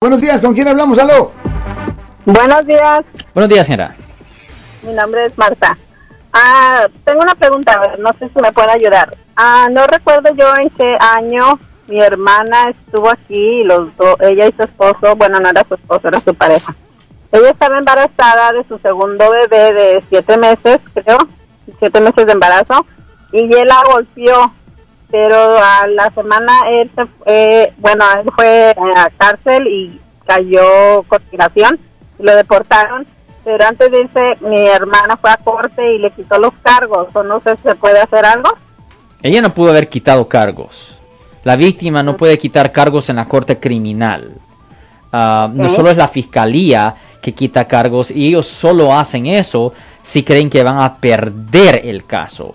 Buenos días, ¿con quién hablamos? Aló. Buenos días, Buenos días, señora. mi nombre es Marta. Ah, tengo una pregunta, a ver, no sé si me puede ayudar. Ah, no recuerdo yo en qué año mi hermana estuvo aquí y los dos, ella y su esposo, bueno, no era su esposo, era su pareja. Ella estaba embarazada de su segundo bebé de siete meses, creo, siete meses de embarazo, y él la golpeó, pero a la semana él se fue, bueno, él fue a cárcel y cayó conspiración y lo deportaron. Pero antes de irse, mi hermana fue a corte y le quitó los cargos, o no sé si se puede hacer algo. Ella no pudo haber quitado cargos. La víctima no puede quitar cargos en la corte criminal. Ah, No solo es la fiscalía que quita cargos y ellos solo hacen eso si creen que van a perder el caso.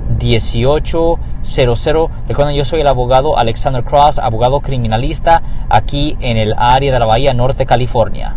1-800-530-1800. Recuerden, yo soy el abogado Alexander Cross, abogado criminalista aquí en el área de la Bahía Norte, California.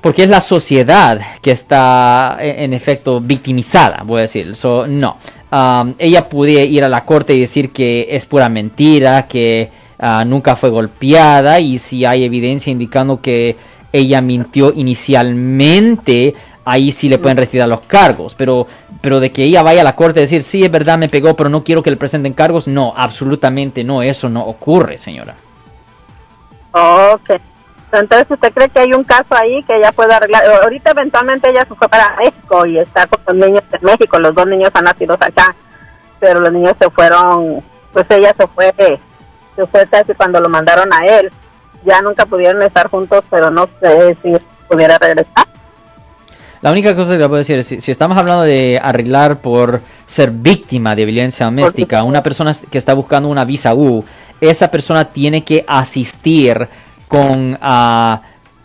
porque es la sociedad que está e- en efecto victimizada, voy a decir. So, no. Um, ella puede ir a la corte y decir que es pura mentira, que ah, nunca fue golpeada y si hay evidencia indicando que ella mintió inicialmente, ahí sí le pueden retirar los cargos. Pero, pero de que ella vaya a la corte y decir, sí, es verdad, me pegó, pero no quiero que le presenten cargos, no, absolutamente no, eso no ocurre, señora. Ok. Entonces, ¿usted cree que hay un caso ahí que ella puede arreglar? Ahorita eventualmente ella se fue para México y está con los niños en México. Los dos niños han nacido acá, pero los niños se fueron, pues ella se fue, se fue casi cuando lo mandaron a él. Ya nunca pudieron estar juntos, pero no sé si pudiera regresar. La única cosa que le puedo decir es, si, si estamos hablando de arreglar por ser víctima de violencia doméstica, una persona que está buscando una visa U, esa persona tiene que asistir con, ah,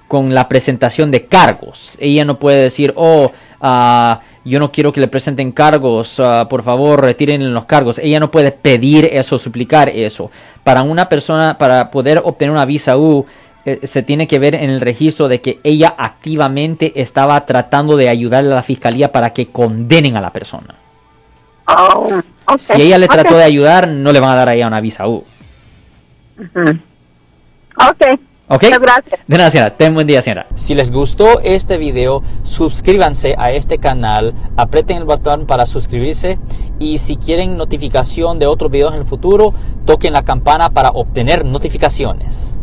con la presentación de cargos. Ella no puede decir, oh, ah, yo no quiero que le presenten cargos, ah, por favor retiren los cargos. Ella no puede pedir eso, suplicar eso. Para una persona, para poder obtener una visa U, eh, se tiene que ver en el registro de que ella activamente estaba tratando de ayudarle a la fiscalía para que condenen a la persona. Oh. Si ella le trató de ayudar, no le van a dar a ella una visa U. Ok. ¿Ok? Muchas gracias. De nada, señora. Ten buen día, señora. Si les gustó este video, suscríbanse a este canal, aprieten el botón para suscribirse y si quieren notificación de otros videos en el futuro, toquen la campana para obtener notificaciones.